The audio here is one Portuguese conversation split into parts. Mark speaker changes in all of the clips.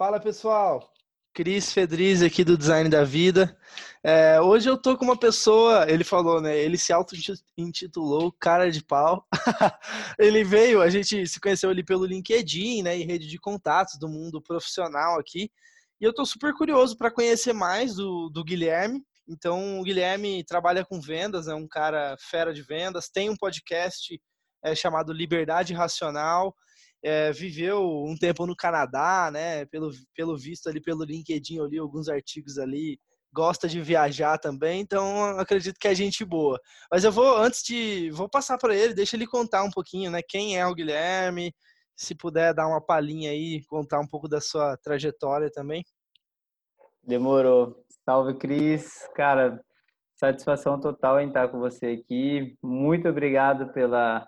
Speaker 1: Fala pessoal, Cris Fedriz aqui do Design da Vida. É, hoje eu tô com uma pessoa, ele falou, né? Ele se auto-intitulou Cara de Pau. ele veio, a gente se conheceu ali pelo LinkedIn, né? E rede de contatos do mundo profissional aqui. E eu tô super curioso para conhecer mais do, do Guilherme. Então, o Guilherme trabalha com vendas, é um cara fera de vendas, tem um podcast é, chamado Liberdade Racional é, viveu um tempo no Canadá, né? Pelo, pelo visto ali, pelo LinkedIn, eu li alguns artigos ali. Gosta de viajar também, então acredito que é gente boa. Mas eu vou, antes de. Vou passar para ele, deixa ele contar um pouquinho, né? Quem é o Guilherme, se puder dar uma palhinha aí, contar um pouco da sua trajetória também.
Speaker 2: Demorou. Salve, Cris. Cara, satisfação total em estar com você aqui. Muito obrigado pela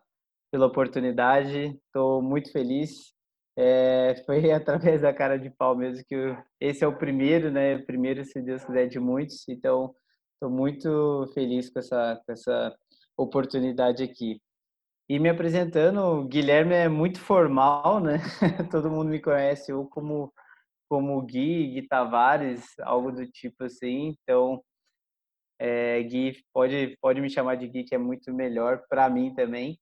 Speaker 2: pela oportunidade. Estou muito feliz. É, foi através da cara de pau mesmo que eu, esse é o primeiro, né? Primeiro, se Deus quiser, de muitos. Então, estou muito feliz com essa, com essa oportunidade aqui. E me apresentando, o Guilherme é muito formal, né? Todo mundo me conhece ou como como Gui, Gui Tavares, algo do tipo assim. Então, é, Gui pode pode me chamar de Gui, que é muito melhor para mim também.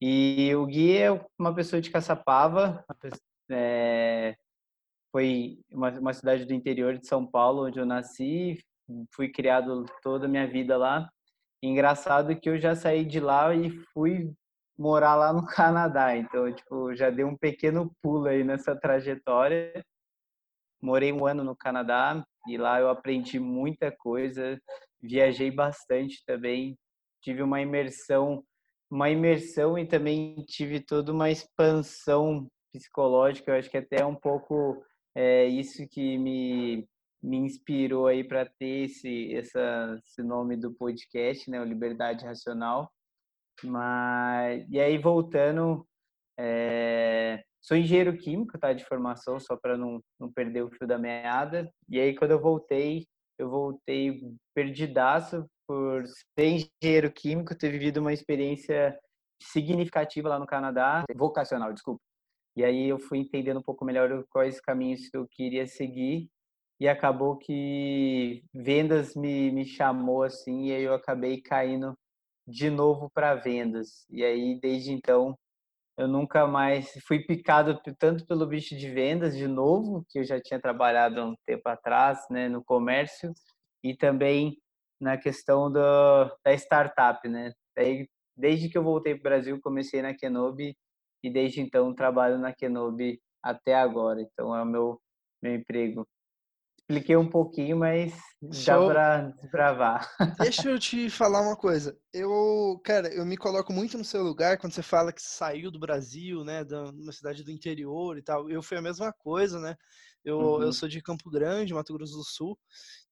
Speaker 2: E o Gui é uma pessoa de Caçapava, é, foi uma, uma cidade do interior de São Paulo, onde eu nasci, fui criado toda a minha vida lá. Engraçado que eu já saí de lá e fui morar lá no Canadá, então tipo já dei um pequeno pulo aí nessa trajetória. Morei um ano no Canadá e lá eu aprendi muita coisa, viajei bastante também, tive uma imersão uma imersão e também tive toda uma expansão psicológica. Eu acho que até um pouco é isso que me, me inspirou aí para ter esse, essa, esse nome do podcast, né, o Liberdade Racional. Mas e aí voltando, é, sou engenheiro químico, tá, de formação, só para não, não perder o fio da meada. E aí quando eu voltei, eu voltei perdidaço por ser engenheiro químico, ter vivido uma experiência significativa lá no Canadá, vocacional, desculpa. E aí eu fui entendendo um pouco melhor quais caminhos eu queria seguir e acabou que vendas me, me chamou assim e aí eu acabei caindo de novo para vendas. E aí desde então eu nunca mais fui picado tanto pelo bicho de vendas de novo, que eu já tinha trabalhado um tempo atrás, né, no comércio, e também na questão do, da startup, né? Daí, desde que eu voltei para o Brasil, comecei na Kenobi e desde então trabalho na Kenobi até agora. Então é o meu, meu emprego. Expliquei um pouquinho, mas dá para desbravar.
Speaker 1: Deixa eu te falar uma coisa. Eu, cara, eu me coloco muito no seu lugar quando você fala que saiu do Brasil, né, de uma cidade do interior e tal. Eu fui a mesma coisa, né? Eu, uhum. eu sou de Campo Grande, Mato Grosso do Sul,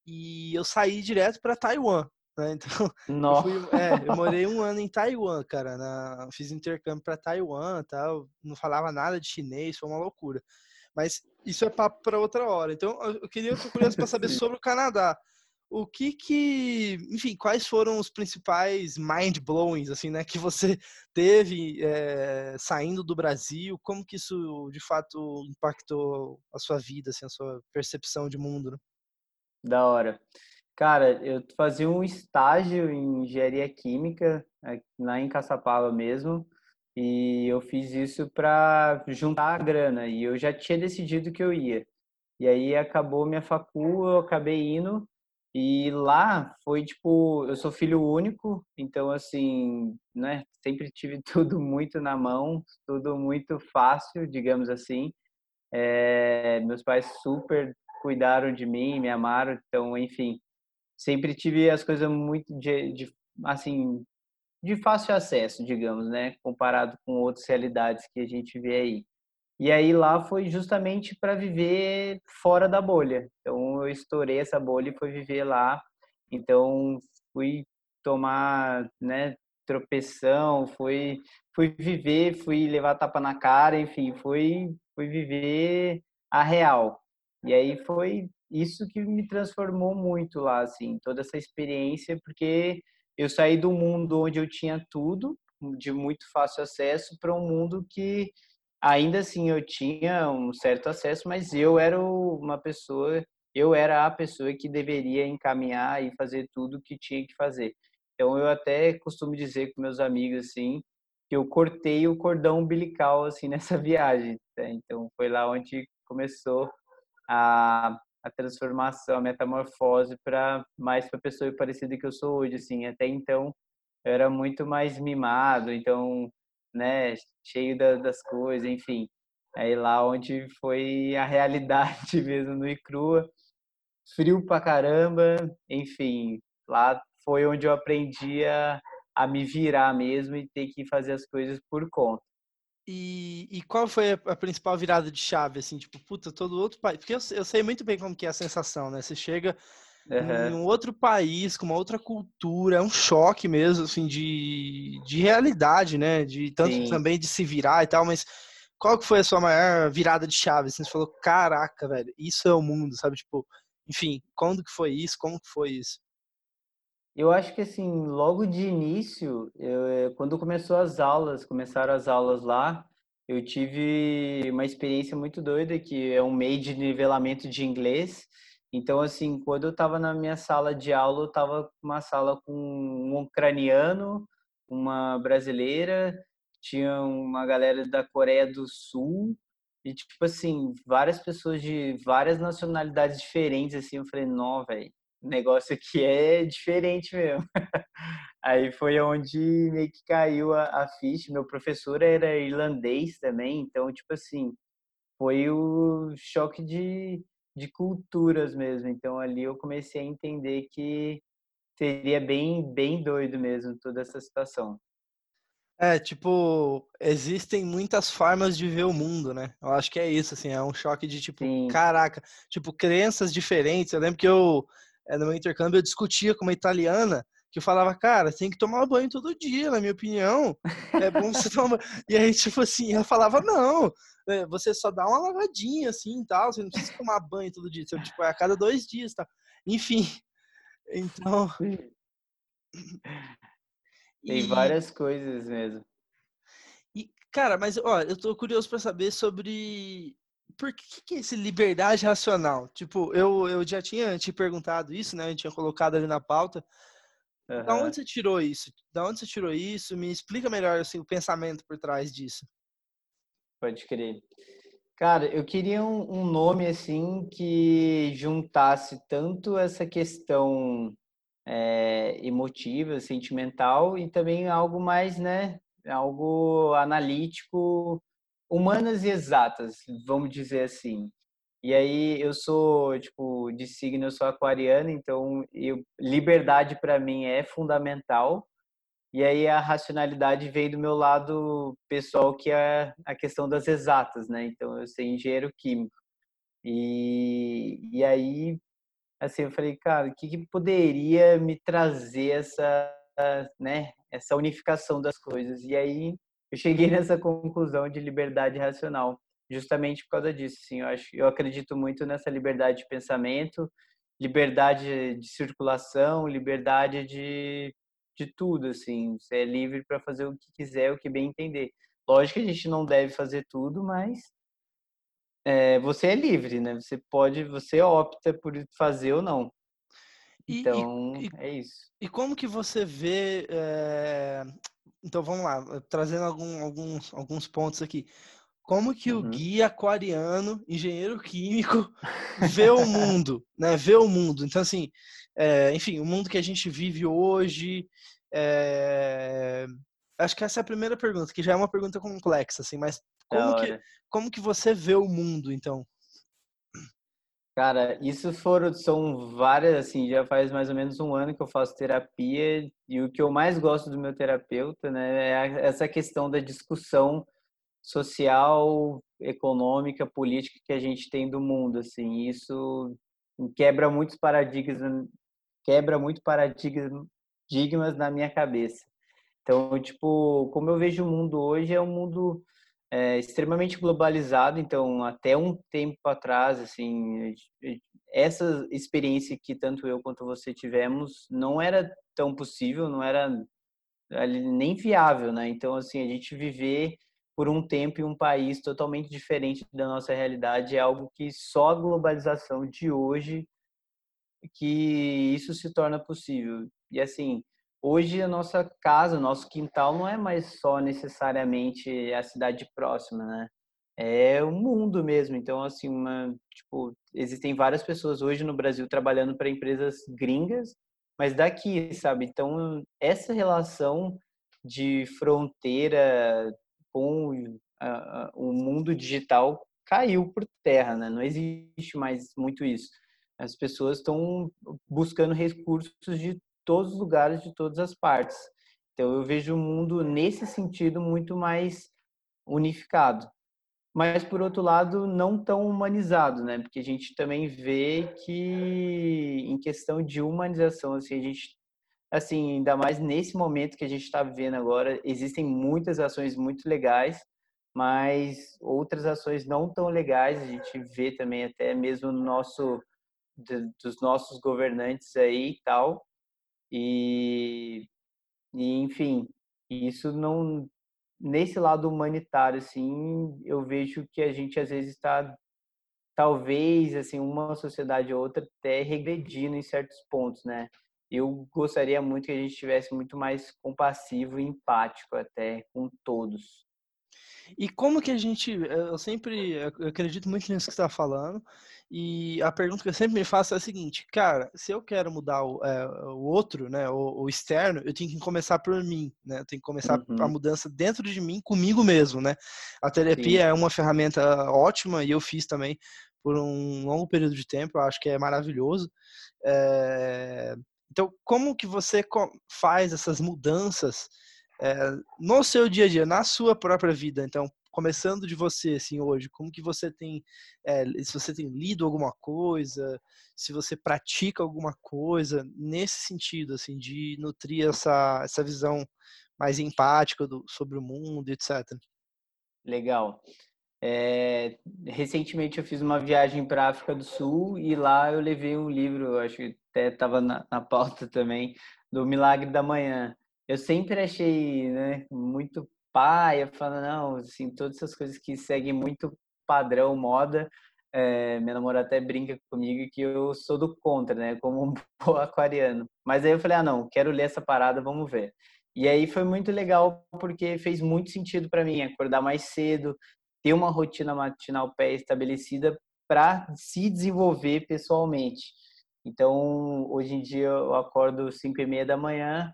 Speaker 1: e eu saí direto para Taiwan. Né? Então, eu, fui, é, eu, morei um ano em Taiwan, cara. Na, fiz intercâmbio para Taiwan, tal. Não falava nada de chinês, foi uma loucura. Mas isso é papo para outra hora. Então, eu queria, eu curioso para saber sobre o Canadá. O que que, enfim, quais foram os principais mind blowings, assim, né, que você teve é, saindo do Brasil? Como que isso, de fato, impactou a sua vida, assim, a sua percepção de mundo? Né?
Speaker 2: Da hora. Cara, eu fazia um estágio em engenharia química, lá em Caçapava mesmo, e eu fiz isso para juntar a grana, e eu já tinha decidido que eu ia. E aí acabou minha facul, eu acabei indo, e lá foi tipo, eu sou filho único, então assim, né, sempre tive tudo muito na mão, tudo muito fácil, digamos assim. É, meus pais super cuidaram de mim, me amaram, então, enfim, sempre tive as coisas muito de, de assim, de fácil acesso, digamos, né, comparado com outras realidades que a gente vê aí. E aí lá foi justamente para viver fora da bolha. Então eu estourei essa bolha e fui viver lá. Então fui tomar, né, tropeção, fui fui viver, fui levar tapa na cara, enfim, fui fui viver a real. E aí foi isso que me transformou muito lá, assim, toda essa experiência, porque eu saí do mundo onde eu tinha tudo, de muito fácil acesso, para um mundo que ainda assim eu tinha um certo acesso, mas eu era uma pessoa, eu era a pessoa que deveria encaminhar e fazer tudo que tinha que fazer. Então eu até costumo dizer com meus amigos assim, que eu cortei o cordão umbilical assim nessa viagem. Né? Então foi lá onde começou a, a transformação, a metamorfose para mais para a pessoa parecida que eu sou hoje. Assim, até então eu era muito mais mimado, então, né, cheio da, das coisas, enfim. Aí lá onde foi a realidade mesmo, no e crua, frio pra caramba, enfim, lá foi onde eu aprendi a, a me virar mesmo e ter que fazer as coisas por conta.
Speaker 1: E, e qual foi a, principal virada de chave, assim, tipo, puta, todo outro país, porque eu, eu sei muito bem como que é a sensação, né, você chega uhum. em um outro país, com uma outra cultura, é um choque mesmo, assim, de, de realidade, né, de tanto Sim. também de se virar e tal, mas qual que foi a sua maior virada de chave, assim, você falou, caraca, velho, isso é o mundo, sabe, tipo, enfim, quando que foi isso, como que foi isso?
Speaker 2: Eu acho que assim, logo de início, eu, eh, quando começou as aulas, começaram as aulas lá, eu tive uma experiência muito doida, que é um meio de nivelamento de inglês. Então, assim, quando eu estava na minha sala de aula, eu estava uma sala com um ucraniano, uma brasileira, tinha uma galera da Coreia do Sul, e, tipo assim, várias pessoas de várias nacionalidades diferentes, assim, eu falei, não, velho, negócio aqui é diferente mesmo. Aí foi onde meio que caiu a, a ficha. Meu professor era irlandês também, então, tipo assim, foi o choque de, de culturas mesmo. Então, ali eu comecei a entender que seria bem, bem doido mesmo toda essa situação.
Speaker 1: É, tipo, existem muitas formas de ver o mundo, né? Eu acho que é isso, assim, é um choque de tipo, Sim. caraca, tipo, crenças diferentes. Eu lembro que eu no meu intercâmbio eu discutia com uma italiana que eu falava, cara, tem que tomar banho todo dia, na minha opinião. É bom você tomar E aí, tipo assim, ela falava, não, é, você só dá uma lavadinha assim e tal, você não precisa tomar banho todo dia, você, tipo, é a cada dois dias, tá? Enfim, então...
Speaker 2: Tem e... várias coisas mesmo.
Speaker 1: E, cara, mas, ó, eu tô curioso para saber sobre por que, que é esse liberdade racional? Tipo, eu, eu já tinha te perguntado isso, né? Eu tinha colocado ali na pauta. Uhum. Da onde você tirou isso? Da onde você tirou isso? Me explica melhor assim, o pensamento por trás disso.
Speaker 2: Pode crer. Cara, eu queria um, um nome assim que juntasse tanto essa questão é, emotiva, sentimental e também algo mais, né? Algo analítico humanas e exatas, vamos dizer assim. E aí eu sou, tipo, de signo, eu sou aquariano, então eu, liberdade para mim é fundamental. E aí a racionalidade vem do meu lado pessoal, que é a questão das exatas, né? Então eu sou engenheiro químico. E, e aí, assim, eu falei, cara, o que, que poderia me trazer essa, né, essa unificação das coisas? E aí eu cheguei nessa conclusão de liberdade racional, justamente por causa disso. Sim, eu acho, eu acredito muito nessa liberdade de pensamento, liberdade de circulação, liberdade de, de tudo, assim. Você é livre para fazer o que quiser, o que bem entender. Lógico que a gente não deve fazer tudo, mas é, você é livre, né? Você pode, você opta por fazer ou não. Então, e, e, é isso.
Speaker 1: E como que você vê é, então vamos lá, eh, trazendo algum, alguns, alguns pontos aqui. Como que uhum. o guia aquariano, engenheiro químico, vê o mundo, né? Vê o mundo. Então, assim, é, enfim, o mundo que a gente vive hoje. É... Acho que essa é a primeira pergunta, que já é uma pergunta complexa, assim, mas como, que, como que você vê o mundo, então?
Speaker 2: Cara, isso foram, são várias, assim, já faz mais ou menos um ano que eu faço terapia e o que eu mais gosto do meu terapeuta, né, é essa questão da discussão social, econômica, política que a gente tem do mundo, assim, isso quebra muitos paradigmas, quebra muito paradigmas na minha cabeça. Então, tipo, como eu vejo o mundo hoje, é um mundo é, extremamente globalizado, então até um tempo atrás, assim, essa experiência que tanto eu quanto você tivemos não era tão possível, não era nem viável, né? Então, assim, a gente viver por um tempo em um país totalmente diferente da nossa realidade. É algo que só a globalização de hoje que isso se torna possível. E assim, hoje a nossa casa, o nosso quintal não é mais só necessariamente a cidade próxima, né? É o mundo mesmo. Então, assim, uma, tipo, existem várias pessoas hoje no Brasil trabalhando para empresas gringas, mas daqui, sabe? Então, essa relação de fronteira com o mundo digital caiu por terra, né? Não existe mais muito isso. As pessoas estão buscando recursos de todos os lugares, de todas as partes. Então eu vejo o mundo nesse sentido muito mais unificado. Mas por outro lado, não tão humanizado, né? Porque a gente também vê que em questão de humanização, assim, a gente assim, ainda mais nesse momento que a gente está vivendo agora, existem muitas ações muito legais, mas outras ações não tão legais, a gente vê também até mesmo no nosso dos nossos governantes aí e tal. E, e enfim, isso não nesse lado humanitário assim, eu vejo que a gente às vezes está talvez assim uma sociedade ou outra até regredindo em certos pontos, né? Eu gostaria muito que a gente tivesse muito mais compassivo e empático até com todos.
Speaker 1: E como que a gente, eu sempre acredito muito nisso que você está falando, e a pergunta que eu sempre me faço é a seguinte, cara, se eu quero mudar o, é, o outro, né, o, o, externo, eu tenho que começar por mim, né, eu tenho que começar uhum. a mudança dentro de mim, comigo mesmo, né. A terapia Sim. é uma ferramenta ótima e eu fiz também por um longo período de tempo, eu acho que é maravilhoso. É... Então, como que você faz essas mudanças é, no seu dia a dia, na sua própria vida? Então, começando de você, assim, hoje, como que você tem, é, se você tem lido alguma coisa, se você pratica alguma coisa nesse sentido, assim, de nutrir essa, essa visão mais empática do, sobre o mundo, etc.
Speaker 2: Legal. É, recentemente eu fiz uma viagem para a África do Sul e lá eu levei um livro, acho que até estava na, na pauta também, do Milagre da Manhã. Eu sempre achei né, muito pai, eu falo, não, assim, todas essas coisas que seguem muito padrão, moda, é, minha namorada até brinca comigo que eu sou do contra, né, como um bom aquariano. Mas aí eu falei, ah, não, quero ler essa parada, vamos ver. E aí foi muito legal porque fez muito sentido para mim acordar mais cedo, ter uma rotina matinal pré-estabelecida para se desenvolver pessoalmente. Então, hoje em dia eu acordo 5 e meia da manhã,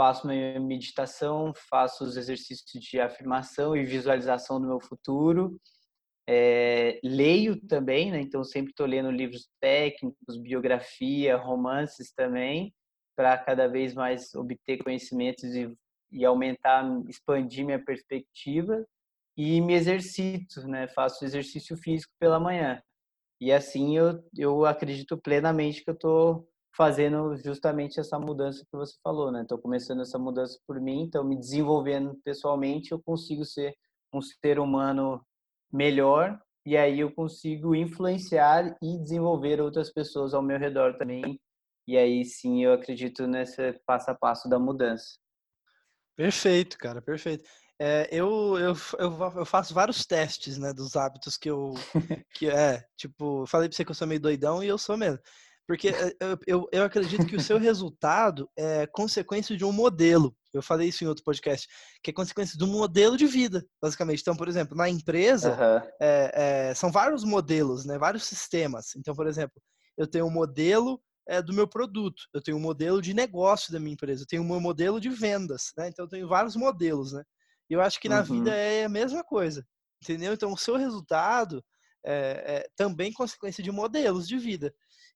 Speaker 2: faço minha meditação, faço os exercícios de afirmação e visualização do meu futuro. É, leio também, né? então sempre estou lendo livros técnicos, biografia, romances também, para cada vez mais obter conhecimentos e, e, aumentar, expandir minha perspectiva. E me exercito, né? faço exercício físico pela manhã. E assim eu, eu acredito plenamente que eu estou fazendo justamente essa mudança que você falou, né? Estou começando essa mudança por mim, então me desenvolvendo pessoalmente, eu consigo ser um ser humano melhor e aí eu consigo influenciar e desenvolver outras pessoas ao meu redor também. E aí sim eu acredito nesse passo a passo da mudança.
Speaker 1: Perfeito, cara, perfeito. É, eu, eu, eu, faço vários testes, né, dos hábitos que eu, que é, tipo, falei pra você que eu sou meio doidão e eu sou mesmo. Porque eh, eu, eu, eu acredito que o seu resultado é consequência de um modelo. Eu falei isso em outro podcast, que é consequência de um modelo de vida, basicamente. Então, por exemplo, na empresa, uhum. é, é, são vários modelos, né, vários sistemas. Então, por exemplo, eu tenho um modelo é, do meu produto, eu tenho um modelo de negócio da minha empresa, eu tenho um modelo de vendas, né? Então, eu tenho vários modelos, né? E eu acho que na uhum. vida é a mesma coisa, entendeu? Então, o seu resultado é, é também consequência de modelos de vida.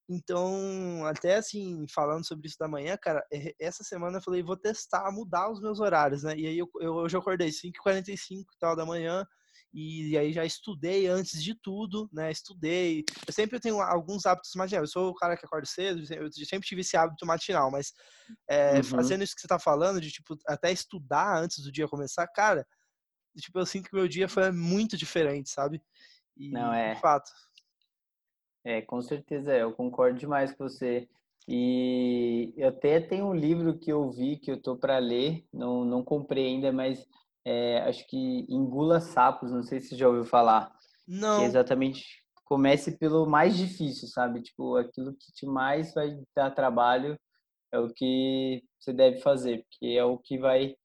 Speaker 1: Então, até assim, falando sobre isso da manhã, cara, essa semana eu falei, vou testar, mudar os meus horários, né? E aí eu, eu hoje eu acordei 5h45 e tal da manhã, e aí já estudei antes de tudo, né? Estudei. Eu sempre tenho alguns hábitos matinais. Eu sou o cara que acorda cedo, eu sempre tive esse hábito matinal, mas é, uhum. fazendo isso que você tá falando, de tipo, até estudar antes do dia começar, cara, tipo, eu sinto que meu dia foi muito diferente, sabe?
Speaker 2: E, Não é.
Speaker 1: De fato.
Speaker 2: É, com certeza, é, eu concordo demais com você. E eu até tenho um livro que eu vi que eu tô para ler, não, não comprei ainda, mas é, acho que engula sapos, não sei se você já ouviu falar.
Speaker 1: Não.
Speaker 2: Que é exatamente comece pelo mais difícil, sabe? Tipo, aquilo que te mais vai dar trabalho é o que você deve fazer, porque é o que vai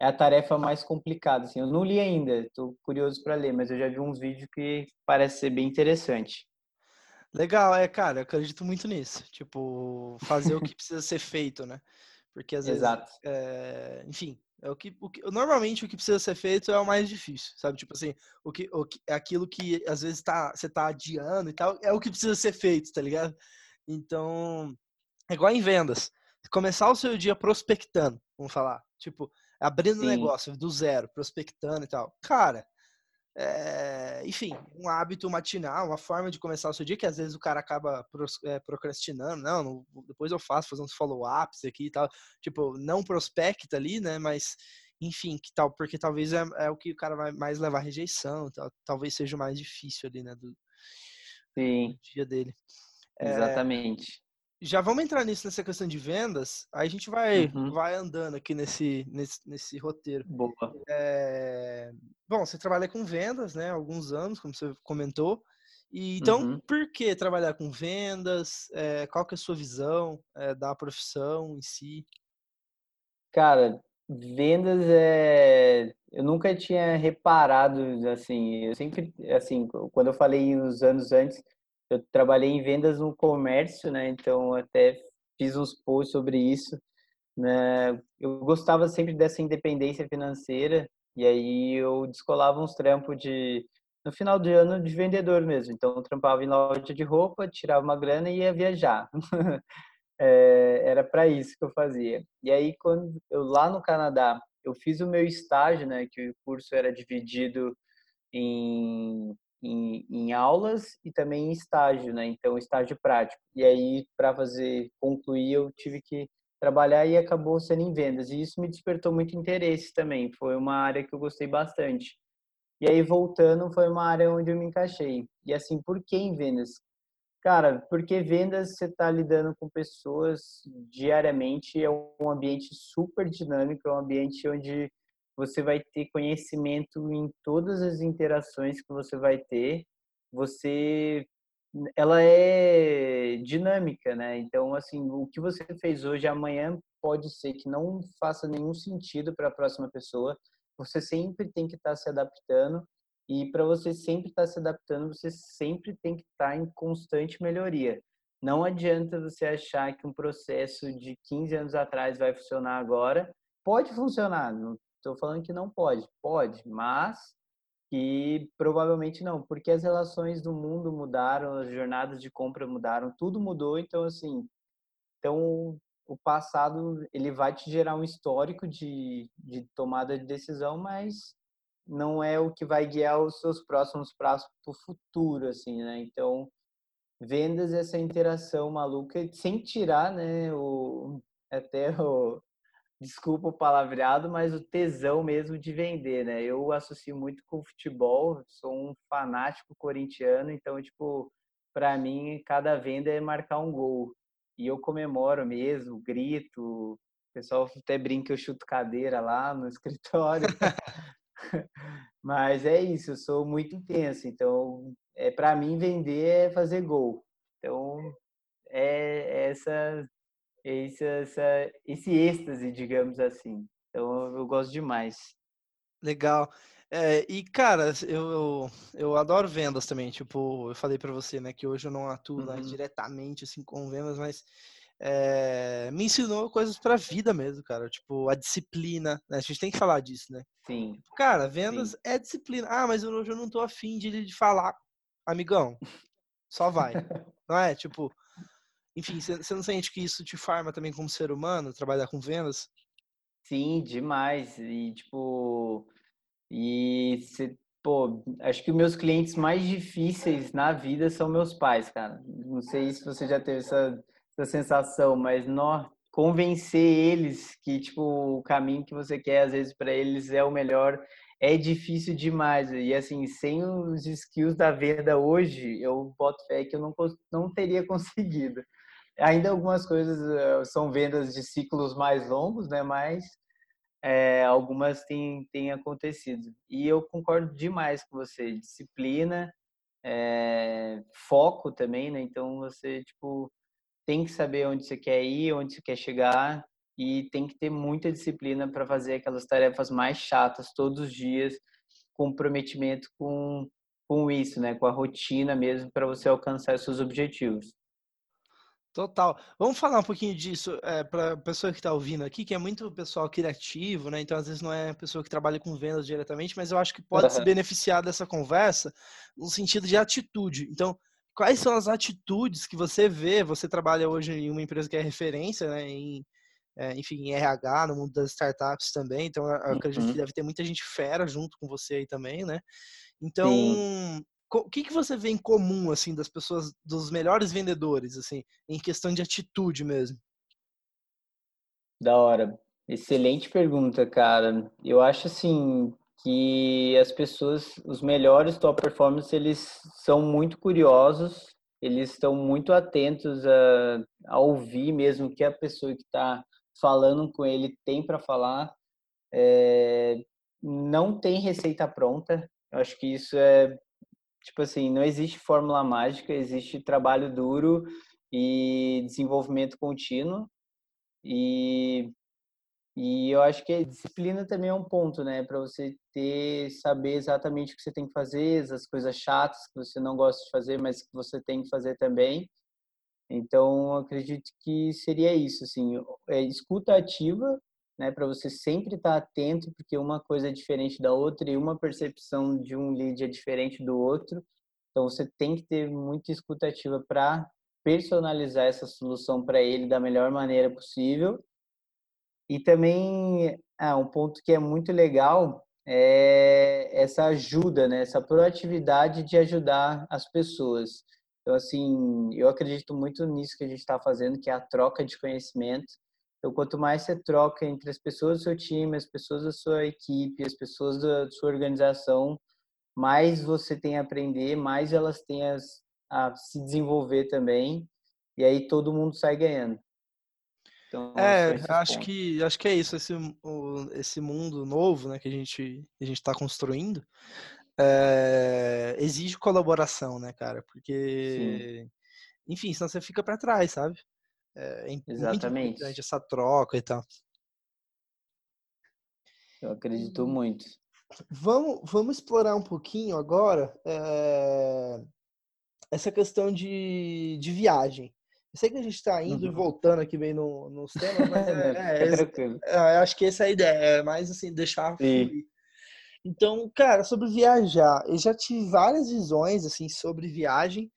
Speaker 2: é a tarefa mais complicada. Assim, eu não li ainda, estou curioso para ler, mas eu já vi uns vídeos que parece ser bem interessante.
Speaker 1: Legal, é, cara, eu acredito muito nisso. Tipo, fazer o que precisa ser feito, né? Porque às vezes,
Speaker 2: Exato.
Speaker 1: é, enfim, é o que, o que, normalmente o que precisa ser feito é o mais difícil, sabe? Tipo assim, o que, o que é aquilo que às vezes tá, você tá adiando e tal, é o que precisa ser feito, tá ligado? Então, é igual em vendas. Começar o seu dia prospectando, vamos falar, tipo, abrindo negócio do zero, prospectando e tal. Cara, é, enfim, um hábito matinal, uma forma de começar o seu dia, que às vezes o cara acaba é, procrastinando, não, não, depois eu faço, fazer uns follow-ups aqui e tal, tipo, não prospecta ali, né, mas, enfim, que tal, porque talvez é, é o que o cara vai mais levar rejeição, tal, talvez seja o mais difícil ali, né, do,
Speaker 2: Sim.
Speaker 1: do dia dele.
Speaker 2: É, Exatamente
Speaker 1: já vamos entrar nisso nessa questão de vendas. Aí a gente vai, uhum. vai andando aqui nesse, nesse, nesse roteiro.
Speaker 2: Boa.
Speaker 1: É... Bom, você trabalha com vendas, né? Alguns anos, como você comentou. E, então, uhum. por que trabalhar com vendas? É, qual que é a sua visão é, da profissão em si?
Speaker 2: Cara, vendas é... Eu nunca tinha reparado, assim, eu sempre, assim, quando eu falei nos anos antes, eu trabalhei em vendas no comércio, né? Então até fiz uns posts sobre isso. Né? Eu gostava sempre dessa independência financeira e aí eu descolava uns trampos de no final de ano de vendedor mesmo. Então eu trampava em loja de roupa, tirava uma grana e ia viajar. é, era para isso que eu fazia. E aí quando eu lá no Canadá eu fiz o meu estágio, né? Que o curso era dividido em em, em, aulas e também em estágio, né? Então, estágio prático. E aí, para fazer concluir, eu tive que trabalhar e acabou sendo em vendas. E isso me despertou muito interesse também. Foi uma área que eu gostei bastante. E aí, voltando, foi uma área onde eu me encaixei. E assim, por que em vendas? Cara, porque vendas você está lidando com pessoas diariamente, é um ambiente super dinâmico, é um ambiente onde você vai ter conhecimento em todas as interações que você vai ter. Você ela é dinâmica, né? Então, assim, o que você fez hoje, amanhã pode ser que não faça nenhum sentido para a próxima pessoa. Você sempre tem que estar tá se adaptando e para você sempre estar tá se adaptando, você sempre tem que estar tá em constante melhoria. Não adianta você achar que um processo de 15 anos atrás vai funcionar agora. Pode funcionar, não Estou falando que não pode. Pode, mas que provavelmente não, porque as relações do mundo mudaram, as jornadas de compra mudaram, tudo mudou, então assim, então o passado ele vai te gerar um histórico de, de tomada de decisão, mas não é o que vai guiar os seus próximos passos para o futuro, assim, né? Então, vendas essa interação maluca, sem tirar, né, o, até o, desculpa o palavreado, mas o tesão mesmo de vender, né? Eu associo muito com o futebol, sou um fanático corintiano, então, tipo, para mim, cada venda é marcar um gol. E eu comemoro mesmo, grito, o pessoal até brinca que eu chuto cadeira lá no escritório. mas é isso, eu sou muito intenso, então, é para mim vender é fazer gol. Então, é essa esse, essa, esse êxtase, digamos assim. Então eu gosto demais.
Speaker 1: Legal. É, e, cara, eu, eu, eu, adoro vendas também. Tipo, eu falei para você, né, que hoje eu não atuo uhum. diretamente, assim, com vendas, mas é, me ensinou coisas pra vida mesmo, cara. Tipo, a disciplina, né? A gente tem que falar disso, né?
Speaker 2: Sim.
Speaker 1: Tipo, cara, vendas Sim. é disciplina. Ah, mas hoje eu não tô afim de, de falar. Amigão, só vai. não é? Tipo, enfim, você não sente que isso te forma também como ser humano, trabalhar com vendas?
Speaker 2: Sim, demais. E, tipo, e cê, pô, acho que os meus clientes mais difíceis na vida são meus pais, cara. Não sei se você já teve essa, essa sensação, mas nó, convencer eles que, tipo, o caminho que você quer, às vezes, para eles é o melhor, é difícil demais. E, assim, sem os skills da venda hoje, eu boto fé que eu não, não teria conseguido. Ainda algumas coisas uh, são vendas de ciclos mais longos, né? Mas é, algumas têm, têm acontecido. E eu concordo demais com você. Disciplina, é, foco também, né? Então você, tipo, tem que saber onde você quer ir, onde você quer chegar e tem que ter muita disciplina para fazer aquelas tarefas mais chatas todos os dias, comprometimento com, com isso, né? Com a rotina mesmo para você alcançar os seus objetivos.
Speaker 1: Total. Vamos falar um pouquinho disso é, para a pessoa que está ouvindo aqui, que é muito pessoal criativo, né? Então, às vezes, não é pessoa que trabalha com vendas diretamente, mas eu acho que pode uhum. se beneficiar dessa conversa no sentido de atitude. Então, quais são as atitudes que você vê? Você trabalha hoje em uma empresa que é referência, né? Em, é, enfim, em RH, no mundo das startups também. Então, eu acredito uhum. que deve ter muita gente fera junto com você aí também, né? Então, Sim o que, que você vê em comum, assim, das pessoas, dos melhores vendedores, assim, em questão de atitude mesmo?
Speaker 2: Da hora. Excelente pergunta, cara. Eu acho, assim, que as pessoas, os melhores top performers, eles são muito curiosos, eles estão muito atentos a, a ouvir mesmo o que a pessoa que está falando com ele tem para falar. É, não tem receita pronta. Eu acho que isso é tipo assim, não existe fórmula mágica, existe trabalho duro e desenvolvimento contínuo. E, e eu acho que a disciplina também é um ponto, né? Para você ter, saber exatamente o que você tem que fazer, as coisas chatas que você não gosta de fazer, mas que você tem que fazer também. Então, acredito que seria isso, assim, é escuta ativa né, para você sempre estar tá atento, porque uma coisa é diferente da outra e uma percepção de um lead é diferente do outro. Então você tem que ter muita escutativa para personalizar essa solução para ele da melhor maneira possível. E também ah, um ponto que é muito legal é essa ajuda, né, essa proatividade de ajudar as pessoas. Então, assim, eu acredito muito nisso que a gente está fazendo, que é a troca de conhecimento. Então, quanto mais você troca entre as pessoas do seu time, as pessoas da sua equipe, as pessoas da sua organização, mais você tem a aprender, mais elas têm a, a se desenvolver também, e aí todo mundo sai ganhando.
Speaker 1: Então, é, acho que acho que é isso esse, o, esse mundo novo, né, que a gente a gente está construindo, é, exige colaboração, né, cara? Porque, Sim. enfim, senão você fica para trás, sabe? É, é Exatamente. importante essa troca e tal.
Speaker 2: Eu acredito muito.
Speaker 1: Vamos, vamos explorar um pouquinho agora é, essa questão de, de viagem. Eu sei que a gente está indo uhum. e voltando aqui bem no, nos temas, mas é, é, é, é, acho que essa é a ideia, é mais assim, deixar fluir. Então, cara, sobre viajar, eu já tive várias visões assim sobre viagem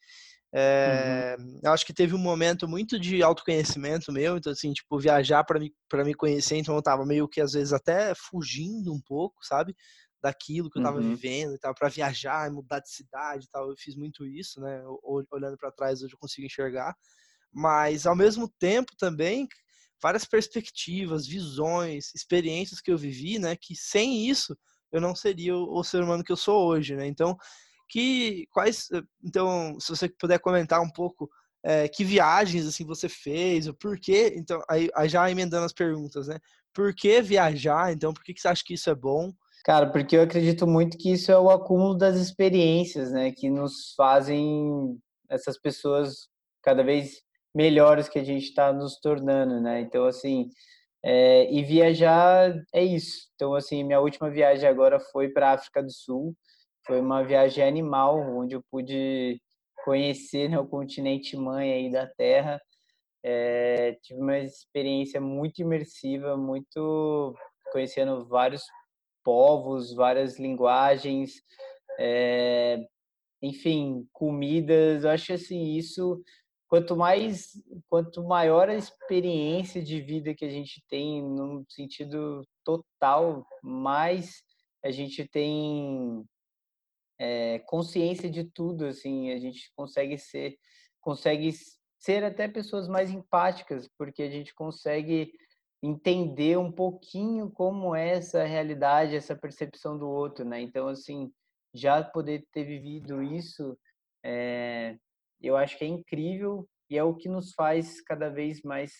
Speaker 1: é, uhum. Eu acho que teve um momento muito de autoconhecimento meu, então assim, tipo, viajar para me, pra me conhecer, então eu tava meio que às vezes até fugindo um pouco, sabe? Daquilo que eu tava uhum. vivendo e tal, para viajar, mudar de cidade e tal. Eu fiz muito isso, né? Olhando para trás hoje eu consigo enxergar. Mas ao mesmo tempo também, várias perspectivas, visões, experiências que eu vivi, né? Que sem isso eu não seria o, o ser humano que eu sou hoje, né? Então que quais então se você puder comentar um pouco é, que viagens assim você fez o porquê então aí, aí, já emendando as perguntas né? Por que viajar então? Por que, que você acha que isso é bom?
Speaker 2: Cara porque eu acredito muito que isso é o acúmulo das experiências né? Que nos fazem essas pessoas cada vez melhores que a gente está nos tornando né? Então assim é, e viajar é isso. Então assim minha última viagem agora foi para a África do Sul foi uma viagem animal, onde eu pude conhecer né, o continente mãe aí da Terra. É, tive uma experiência muito imersiva, muito conhecendo vários povos, várias linguagens, é, enfim, comidas. Eu acho assim isso quanto mais quanto maior a experiência de vida que a gente tem no sentido total, mais a gente tem é, consciência de tudo, assim, a gente consegue ser, consegue ser até pessoas mais empáticas, porque a gente consegue entender um pouquinho como é essa realidade, essa percepção do outro, né? Então, assim, já poder ter vivido isso, é, eu acho que é incrível e é o que nos faz cada vez mais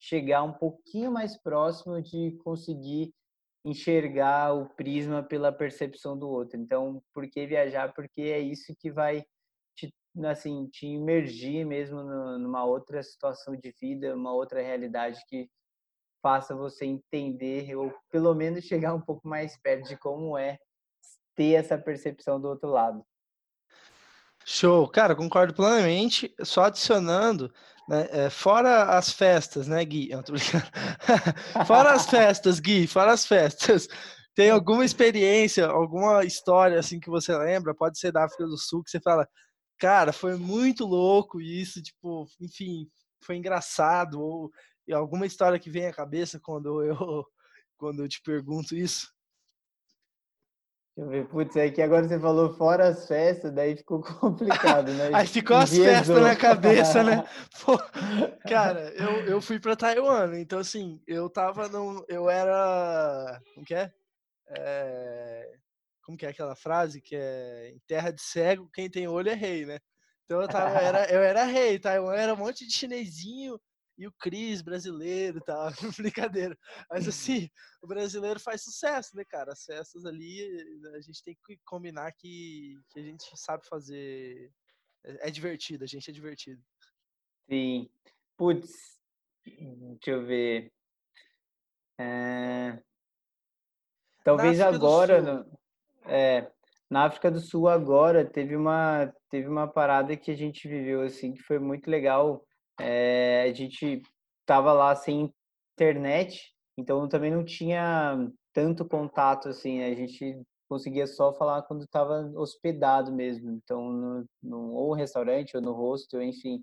Speaker 2: chegar um pouquinho mais próximo de conseguir enxergar o prisma pela percepção do outro. Então, por que viajar? Porque é isso que vai te, assim, te imergir mesmo numa outra situação de vida, uma outra realidade que faça você entender ou pelo menos chegar um pouco mais perto de como é ter essa percepção do outro lado.
Speaker 1: Show, cara, concordo plenamente. Só adicionando, né, é, fora as festas, né, Gui? Eu tô fora as festas, Gui, fora as festas. Tem alguma experiência, alguma história assim que você lembra? Pode ser da África do Sul que você fala, cara, foi muito louco isso, tipo, enfim, foi engraçado ou alguma história que vem à cabeça quando eu quando eu te pergunto isso?
Speaker 2: Eu ver, putz, é que agora você falou fora as festas, daí ficou complicado, né?
Speaker 1: Aí ficou as festas na cabeça, né? Pô, cara, eu, eu fui para Taiwan, então assim, eu tava num. Eu era. Como que é? é? Como que é aquela frase que é em terra de cego, quem tem olho é rei, né? Então eu, tava, eu, era, eu era rei, Taiwan era um monte de chinesinho e o Cris brasileiro e tal, brincadeira. Mas uhum. assim, o brasileiro faz sucesso, né, cara? As festas ali, a gente tem que combinar que, que a gente sabe fazer. É, é divertido, a gente é divertido.
Speaker 2: Sim. Putz, deixa eu ver. É... Talvez agora, no... é, na África do Sul agora teve uma teve uma parada que a gente viveu assim que foi muito legal é, a gente estava lá sem internet, então também não tinha tanto contato assim. A gente conseguia só falar quando estava hospedado mesmo, então no, no, ou restaurante ou no hostel, enfim.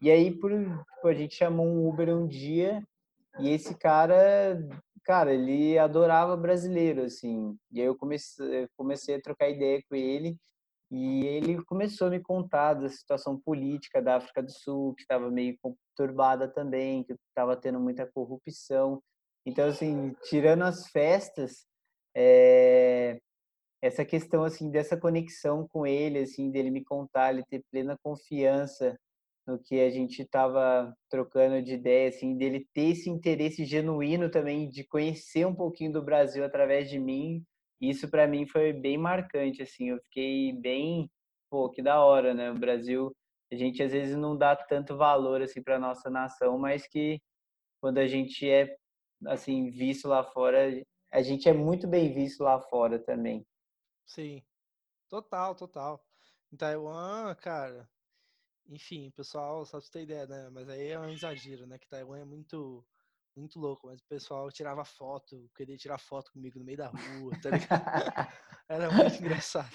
Speaker 2: E aí por, tipo, a gente chamou um Uber um dia e esse cara, cara, ele adorava brasileiro assim. E aí eu comecei, comecei a trocar ideia com ele e ele começou a me contar da situação política da África do Sul, que estava meio conturbada também, que estava tendo muita corrupção. Então, assim, tirando as festas, é... essa questão assim dessa conexão com ele, assim, dele me contar, ele ter plena confiança no que a gente estava trocando de ideia, assim, dele ter esse interesse genuíno também de conhecer um pouquinho do Brasil através de mim, isso para mim foi bem marcante, assim, eu fiquei bem, pô, que da hora, né? O Brasil, a gente às vezes não dá tanto valor assim para nossa nação, mas que quando a gente é assim visto lá fora, a gente é muito bem visto lá fora também.
Speaker 1: Sim. Total, total. Em Taiwan, cara, enfim, pessoal, só pra você ter ideia, né? Mas aí é um exagero, né? Que Taiwan é muito muito louco, mas o pessoal tirava foto, queria tirar foto comigo no meio da rua, tá ligado? Era muito engraçado.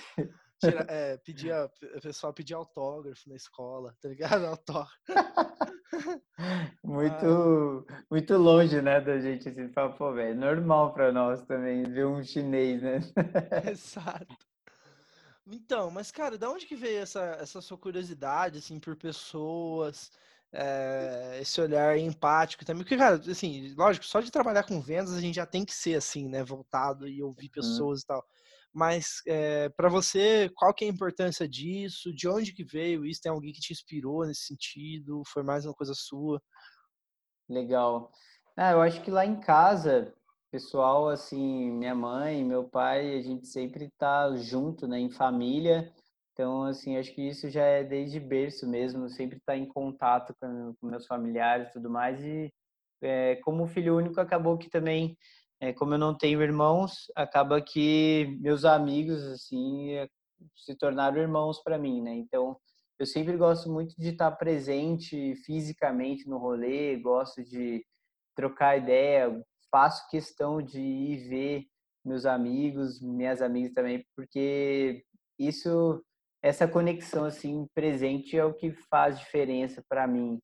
Speaker 1: Tira, é, pedia, o pessoal pedia autógrafo na escola, tá ligado? Autógrafo.
Speaker 2: Muito, ah. muito longe, né, da gente assim, falar, pô, velho, normal para nós também ver um chinês, né?
Speaker 1: Exato. Então, mas cara, da onde que veio essa, essa sua curiosidade, assim, por pessoas? É, esse olhar empático também. Porque, cara, assim, lógico, só de trabalhar com vendas a gente já tem que ser assim, né? Voltado e ouvir uhum. pessoas uhum. e tal. Mas é, para você, qual que é a importância disso? De onde que veio isso? Tem alguém que te inspirou nesse sentido? Foi mais uma coisa sua?
Speaker 2: Legal. Ah, eu acho que lá em casa, pessoal, assim, minha mãe, meu pai, a gente sempre tá junto, né, em família. Então, assim, acho que isso já é desde berço mesmo, sempre estar tá em contato com, com meus familiares e tudo mais. E é, como filho único, acabou que também, é, como eu não tenho irmãos, acaba que meus amigos, assim, é, se tornaram irmãos para mim, né? Então, eu sempre gosto muito de estar presente fisicamente no rolê, gosto de trocar ideia, faço questão de ir ver meus amigos, minhas amigas também, porque isso essa conexão assim presente é o que faz diferença para mim.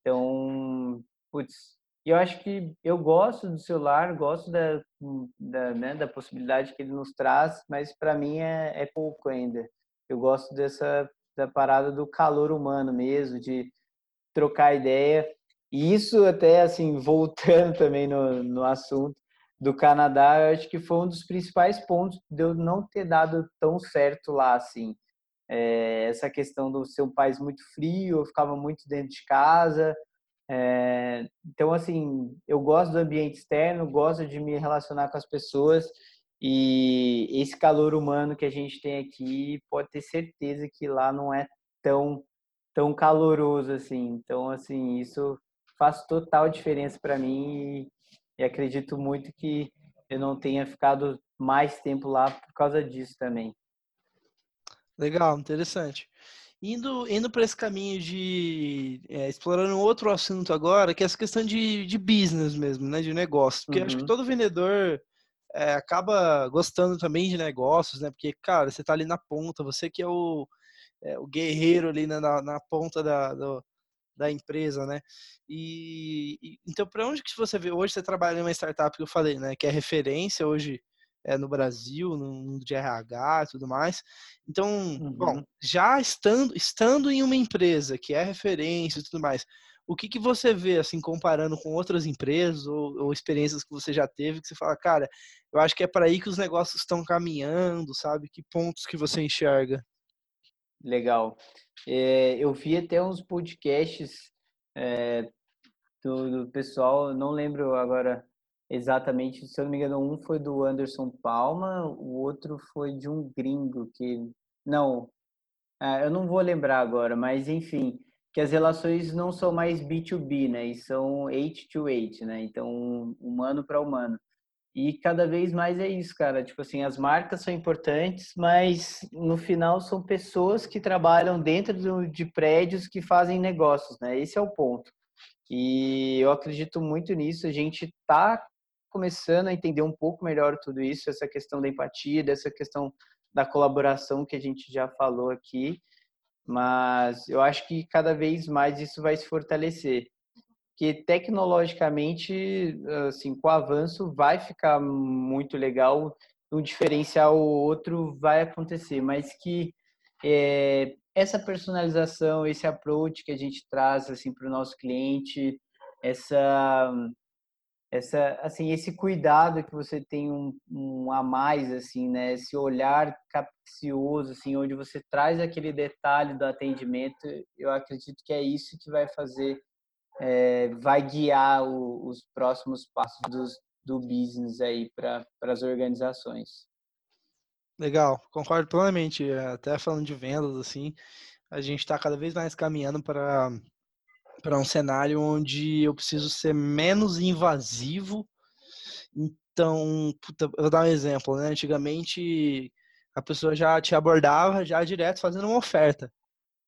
Speaker 2: Então, putz, eu acho que eu gosto do celular, gosto da, da, né, da possibilidade que ele nos traz, mas para mim é, é pouco ainda. Eu gosto dessa da parada do calor humano mesmo, de trocar ideia. E isso até assim, voltando também no, no assunto do Canadá, eu acho que foi um dos principais pontos de eu não ter dado tão certo lá, assim é, essa questão do ser um país muito frio, eu ficava muito dentro de casa, É, então, assim, eu gosto do ambiente externo, gosto de me relacionar com as pessoas e esse calor humano que a gente tem aqui, pode ter certeza que lá não é tão tão caloroso assim. Então, assim, isso faz total diferença para mim e, e acredito muito que eu não tenha ficado mais tempo lá por causa disso também.
Speaker 1: Legal, interessante. Indo, indo para esse caminho de é, explorando outro assunto agora, que é essa questão de, de business mesmo, né, de negócio. Porque uhum. acho que uhum. todo vendedor é, acaba gostando também de negócios, né? Porque, cara, você tá ali na ponta, você que é o, é, o guerreiro ali na, na ponta da, do, da empresa, né? E, e então, para onde que você vê? Hoje você trabalha em uma startup que eu falei, né? Que é referência hoje é, no Brasil, no mundo de RH e tudo mais. Então, uhum. bom, já estando, estando em uma empresa que é referência e tudo mais, o que, que você vê, assim, comparando com outras empresas ou, ou experiências que você já teve, que você fala, cara, eu acho que é para aí que os negócios estão caminhando, sabe? Que pontos que você enxerga?
Speaker 2: Legal. É, eu vi até uns podcasts é, do, do, pessoal, não lembro agora exatamente, se eu não me engano, um foi do Anderson Palma, o outro foi de um gringo que. Não, é, eu não vou lembrar agora, mas enfim, que as relações não são mais B2B, né? E são H to H, né? Então, humano para humano. E cada vez mais é isso, cara. Tipo assim, as marcas são importantes, mas no final são pessoas que trabalham dentro de prédios que fazem negócios, né? Esse é o ponto. E eu acredito muito nisso. A gente está começando a entender um pouco melhor tudo isso, essa questão da empatia, dessa questão da colaboração que a gente já falou aqui. Mas eu acho que cada vez mais isso vai se fortalecer que tecnologicamente, assim, com o avanço vai ficar muito legal, um diferencial ou outro vai acontecer, mas que é, essa personalização, esse approach que a gente traz assim para o nosso cliente, essa essa assim esse cuidado que você tem um, um, a mais assim né esse olhar capcioso assim onde você traz aquele detalhe do atendimento eu acredito que é isso que vai fazer é, vai guiar o, os próximos passos dos, do business aí para as organizações.
Speaker 1: Legal, concordo plenamente. Até falando de vendas, assim, a gente está cada vez mais caminhando para para um cenário onde eu preciso ser menos invasivo. Então, puta, eu vou dar um exemplo, né? Antigamente a pessoa já te abordava já direto fazendo uma oferta,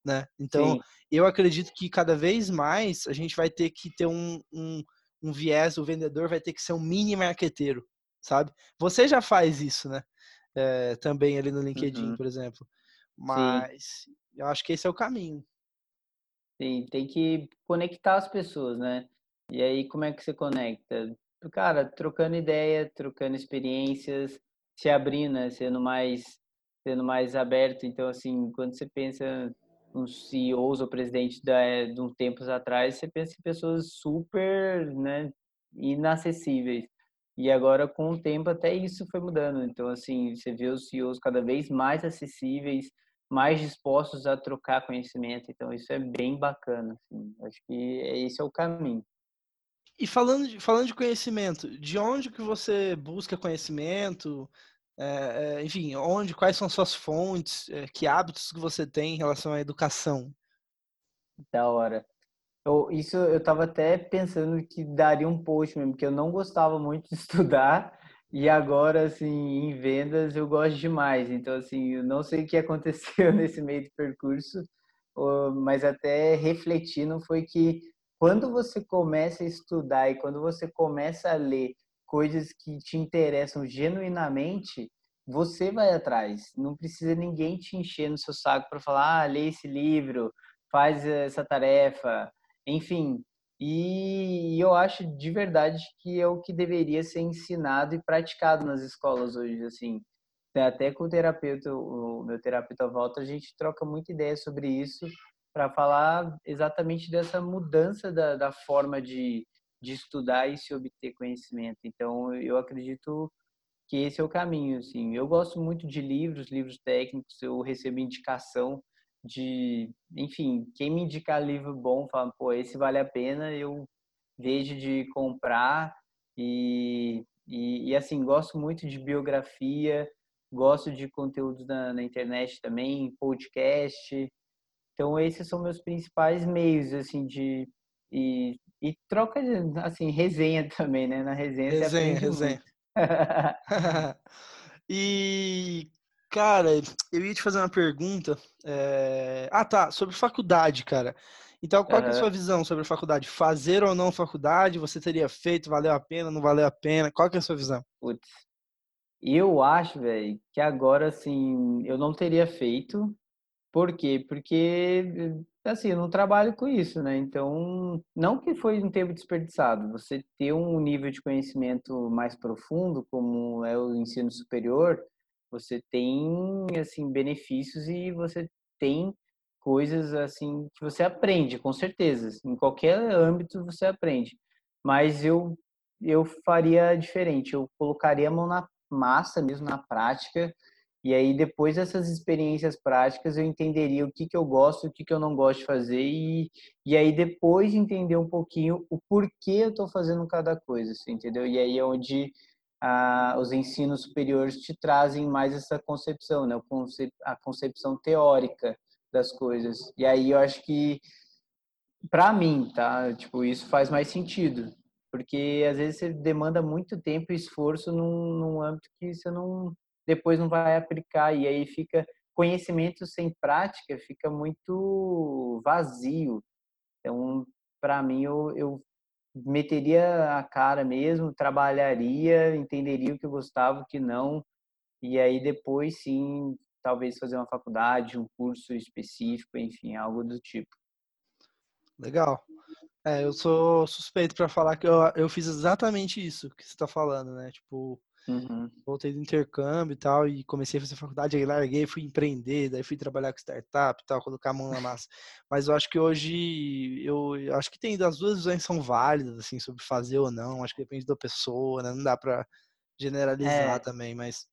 Speaker 1: né? Então, Sim eu acredito que cada vez mais a gente vai ter que ter um, um, um viés, o vendedor vai ter que ser um mini marqueteiro, sabe? Você já faz isso, né? É, também ali no LinkedIn, uhum. por exemplo. Mas Sim. eu acho que esse é o caminho.
Speaker 2: Sim, tem que conectar as pessoas, né? E aí, como é que você conecta? Cara, trocando ideia, trocando experiências, se abrindo, né? Sendo mais, sendo mais aberto. Então, assim, quando você pensa uns CEOs ou presidentes da, de uns tempos atrás, você pensa em pessoas super né, inacessíveis. E agora, com o tempo, até isso foi mudando. Então, assim, você vê os CEOs cada vez mais acessíveis, mais dispostos a trocar conhecimento. Então, isso é bem bacana. Assim. Acho que esse é o caminho.
Speaker 1: E falando de, falando de conhecimento, de onde que você busca conhecimento? É, enfim, onde, quais são suas fontes, é, que hábitos que você tem em relação à educação?
Speaker 2: Da hora. Eu, isso eu estava até pensando que daria um post mesmo, porque eu não gostava muito de estudar e agora, assim, em vendas eu gosto demais. Então, assim, eu não sei o que aconteceu nesse meio de percurso, mas até refletindo foi que quando você começa a estudar e quando você começa a ler coisas que te interessam genuinamente, você vai atrás. Não precisa ninguém te encher no seu saco para falar, ah, lê esse livro, faz essa tarefa, enfim. E eu acho de verdade que é o que deveria ser ensinado e praticado nas escolas hoje, assim. Até com o terapeuta, o meu terapeuta volta, a gente troca muita ideia sobre isso para falar exatamente dessa mudança da, da forma de, de estudar e se obter conhecimento. Então, eu acredito que esse é o caminho, assim. Eu gosto muito de livros, livros técnicos, eu recebo indicação de, enfim, quem me indicar livro bom, fala, pô, esse vale a pena, eu vejo de comprar e, e, e assim, gosto muito de biografia, gosto de conteúdo na, na internet também, podcast. Então, esses são meus principais meios, assim, de... E, e troca, assim, resenha também, né? Na resenha,
Speaker 1: resenha, resenha. e, cara, eu ia te fazer uma pergunta. É... Ah, tá, sobre faculdade, cara. Então, qual uhum. é a sua visão sobre faculdade? Fazer ou não faculdade? Você teria feito? Valeu a pena? Não valeu a pena? Qual é a sua visão?
Speaker 2: Putz, eu acho, velho, que agora, assim, eu não teria feito. Por quê? Porque, assim, eu não trabalho com isso, né? Então, não que foi um tempo desperdiçado. Você ter um nível de conhecimento mais profundo, como é o ensino superior, você tem, assim, benefícios e você tem coisas, assim, que você aprende, com certeza. Em qualquer âmbito você aprende. Mas eu, eu faria diferente. Eu colocaria a mão na massa mesmo na prática. E aí, depois dessas experiências práticas, eu entenderia o que, que eu gosto, o que, que eu não gosto de fazer. E, e aí, depois entender um pouquinho o porquê eu estou fazendo cada coisa, assim, entendeu? E aí é onde ah, os ensinos superiores te trazem mais essa concepção, né? A concepção teórica das coisas. E aí, eu acho que, para mim, tá? Tipo, isso faz mais sentido porque às vezes você demanda muito tempo e esforço num, num âmbito que você não depois não vai aplicar e aí fica conhecimento sem prática fica muito vazio. Então, para mim, eu, eu meteria a cara mesmo, trabalharia, entenderia o que eu gostava, o que não, e aí depois sim, talvez fazer uma faculdade, um curso específico, enfim, algo do tipo.
Speaker 1: Legal. É, eu sou suspeito para falar que eu, eu fiz exatamente isso que você está falando, né? Tipo, uhum. voltei do intercâmbio e tal, e comecei a fazer faculdade, aí larguei, fui empreender, daí fui trabalhar com startup e tal, colocar a mão na massa. Mas eu acho que hoje, eu, acho que tem das duas visões são válidas, assim, sobre fazer ou não, acho que depende da pessoa, né? Não dá para generalizar é. também, mas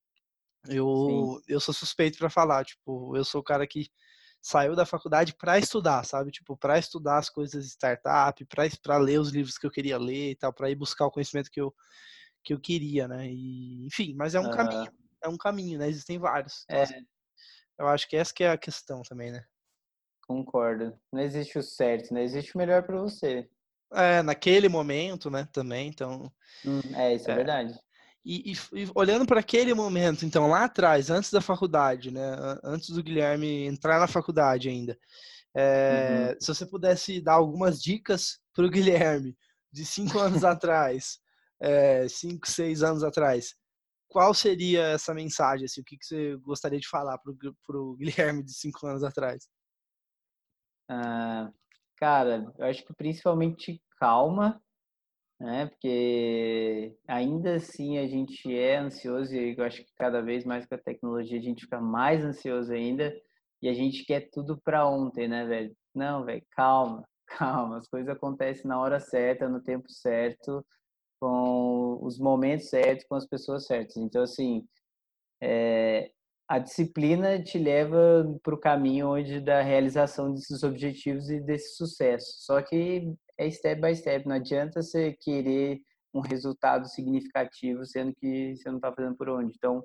Speaker 1: eu, eu sou suspeito para falar, tipo, eu sou o cara que saiu da faculdade para estudar, sabe? Tipo, para estudar as coisas de startup, para ler os livros que eu queria ler e tal, para ir buscar o conhecimento que eu, que eu queria, né? E, enfim, mas é um caminho, é um caminho, né? Existem vários. Então, é. Eu acho que essa que é a questão também, né?
Speaker 2: Concordo. Não existe o certo, né? Existe o melhor para você.
Speaker 1: É, naquele momento, né? Também, então.
Speaker 2: Hum, é, isso é, é verdade.
Speaker 1: E, e, e olhando para aquele momento, então, lá atrás, antes da faculdade, né? Antes do Guilherme entrar na faculdade ainda, é, uhum. se você pudesse dar algumas dicas para o Guilherme de cinco anos atrás, é, cinco, seis anos atrás, qual seria essa mensagem? Assim, o que, que você gostaria de falar para o Guilherme de cinco anos atrás?
Speaker 2: Ah, cara, eu acho que principalmente calma, né? Porque ainda assim a gente é ansioso e eu acho que cada vez mais com a tecnologia a gente fica mais ansioso ainda e a gente quer tudo para ontem, né, velho? Não, velho, calma, calma, as coisas acontecem na hora certa, no tempo certo, com os momentos certos, com as pessoas certas. Então, assim, é, a disciplina te leva para o caminho onde da realização desses objetivos e desse sucesso. Só que é step by step. Não adianta você querer um resultado significativo sendo que você não está fazendo por onde. Então,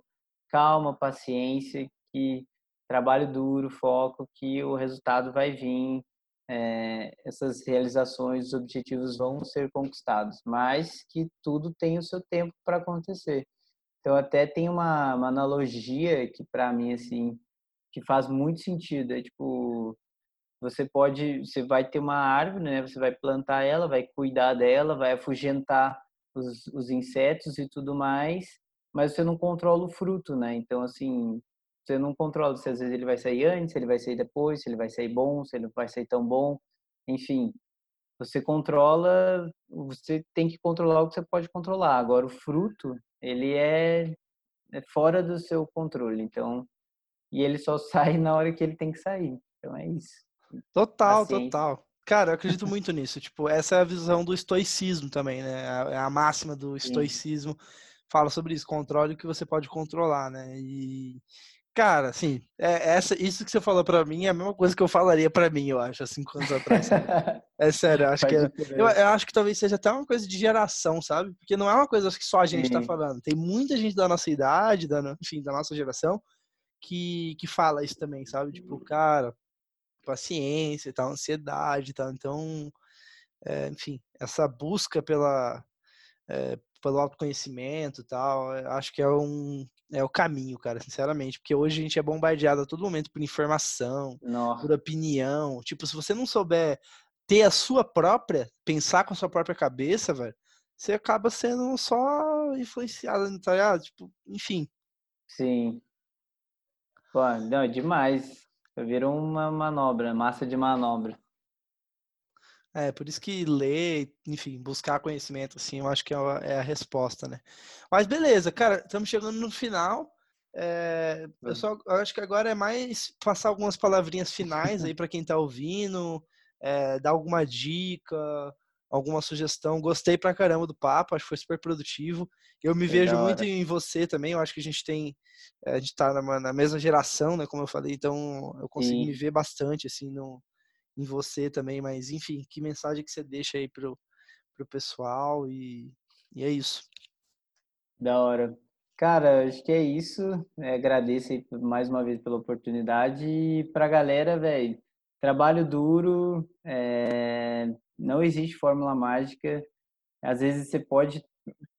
Speaker 2: calma, paciência, que trabalho duro, foco, que o resultado vai vir. É, essas realizações, os objetivos vão ser conquistados, mas que tudo tem o seu tempo para acontecer. Então, até tem uma, uma analogia que, para mim, assim, que faz muito sentido. É tipo, você pode, você vai ter uma árvore, né? Você vai plantar ela, vai cuidar dela, vai afugentar os, os insetos e tudo mais, mas você não controla o fruto, né? Então, assim, você não controla se às vezes ele vai sair antes, se ele vai sair depois, se ele vai sair bom, se ele não vai sair tão bom, enfim. Você controla, você tem que controlar o que você pode controlar. Agora, o fruto, ele é, é fora do seu controle, então, e ele só sai na hora que ele tem que sair. Então, é isso.
Speaker 1: Total, Paciência. total. Cara, eu acredito muito nisso. Tipo, essa é a visão do estoicismo também, né? É a máxima do estoicismo. Sim. Fala sobre isso, controle o que você pode controlar, né? E, Cara, assim, é, essa, isso que você falou para mim é a mesma coisa que eu falaria para mim, eu acho, há cinco anos atrás. é sério, eu acho que é, eu, eu, acho que talvez seja até uma coisa de geração, sabe? Porque não é uma coisa que só a gente tá Sim. tá falando. Tem muita gente da nossa idade, da, enfim, da nossa geração, que, que fala isso também, sabe? Tipo, cara, paciência e tal, ansiedade e tal. Então, é, enfim, essa busca pela, é, pelo autoconhecimento e tal, acho que é um é o caminho, cara, sinceramente, porque hoje a gente é bombardeado a todo momento por informação, Nossa. por opinião. Tipo, se você não souber ter a sua própria, pensar com a sua própria cabeça, velho, você acaba sendo só influenciado, tá ligado? Tipo, enfim.
Speaker 2: Sim. Pô, não, é demais. Vira uma manobra, massa de manobra.
Speaker 1: É, por isso que ler, enfim, buscar conhecimento, assim, eu acho que é a, é a resposta, né? Mas beleza, cara, estamos chegando no final. É, eu, só, eu acho que agora é mais passar algumas palavrinhas finais aí para quem está ouvindo, é, dar alguma dica, alguma sugestão. Gostei pra caramba do papo, acho que foi super produtivo. Eu me vejo muito em você também, eu acho que a gente tem, eh, a gente tá na, na mesma geração, né, como eu falei, então eu consigo Sim. me ver bastante, assim, no, em você também, mas enfim, que mensagem que você deixa aí pro, pro pessoal e, e é isso.
Speaker 2: Da hora. Cara, acho que é isso. É, agradeço aí mais uma vez pela oportunidade. E pra galera, velho, trabalho duro, é, não existe fórmula mágica. Às vezes você pode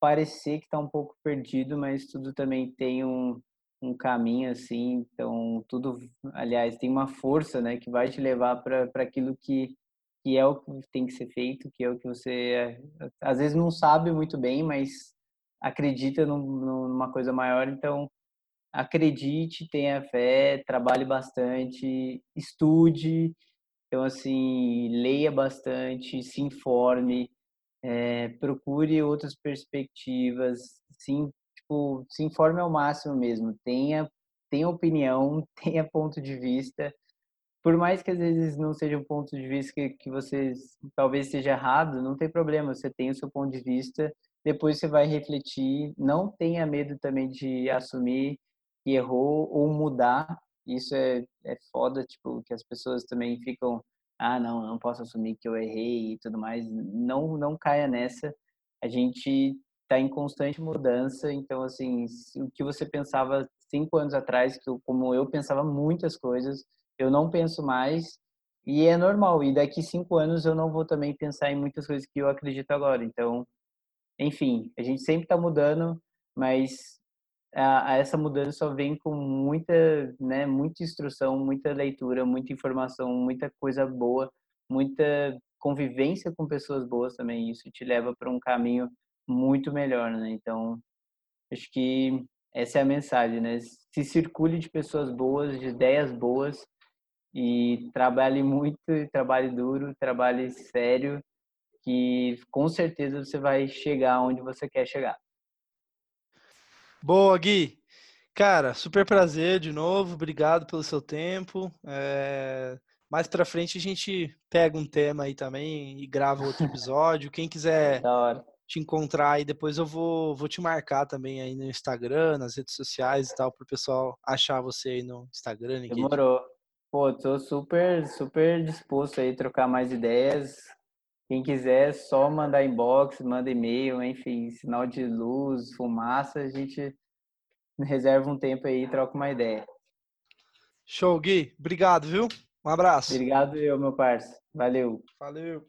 Speaker 2: parecer que está um pouco perdido, mas tudo também tem um, um caminho assim. Então, tudo, aliás, tem uma força né, que vai te levar para aquilo que, que é o que tem que ser feito, que é o que você às vezes não sabe muito bem, mas acredita num, numa coisa maior. Então, acredite, tenha fé, trabalhe bastante, estude então, assim, leia bastante, se informe, é, procure outras perspectivas, sim, tipo, se informe ao máximo mesmo. Tenha, tenha opinião, tenha ponto de vista. Por mais que às vezes não seja um ponto de vista que, que você talvez seja errado, não tem problema, você tem o seu ponto de vista, depois você vai refletir. Não tenha medo também de assumir que errou ou mudar isso é, é foda, tipo, que as pessoas também ficam, ah, não, não posso assumir que eu errei e tudo mais. Não, não caia nessa. A gente está em constante mudança, então, assim, o que você pensava cinco anos atrás, que eu, como eu pensava muitas coisas, eu não penso mais, e é normal. E daqui cinco anos eu não vou também pensar em muitas coisas que eu acredito agora. Então, enfim, a gente sempre está mudando, mas a, a essa mudança só vem com muita, né, muita instrução, muita leitura, muita informação, muita coisa boa, muita convivência com pessoas boas também. Isso te leva para um caminho muito melhor, né? Então, acho que essa é a mensagem, né? Se circule de pessoas boas, de ideias boas e trabalhe muito, trabalhe duro, trabalhe sério, que com certeza você vai chegar onde você quer chegar.
Speaker 1: Boa, Gui. Cara, super prazer de novo. Obrigado pelo seu tempo. É... Mais para frente a gente pega um tema aí também e grava outro episódio. Quem quiser te encontrar aí, depois eu vou, vou te marcar também aí no Instagram, nas redes sociais e tal, para o pessoal achar você aí no Instagram.
Speaker 2: Demorou. Pô, tô super, super disposto aí a trocar mais ideias. Quem quiser, só mandar inbox, manda e-mail, enfim, sinal de luz, fumaça, a gente reserva um tempo aí e troca uma ideia.
Speaker 1: Show, Gui. Obrigado, viu? Um abraço.
Speaker 2: Obrigado eu, meu parceiro. Valeu.
Speaker 1: Valeu.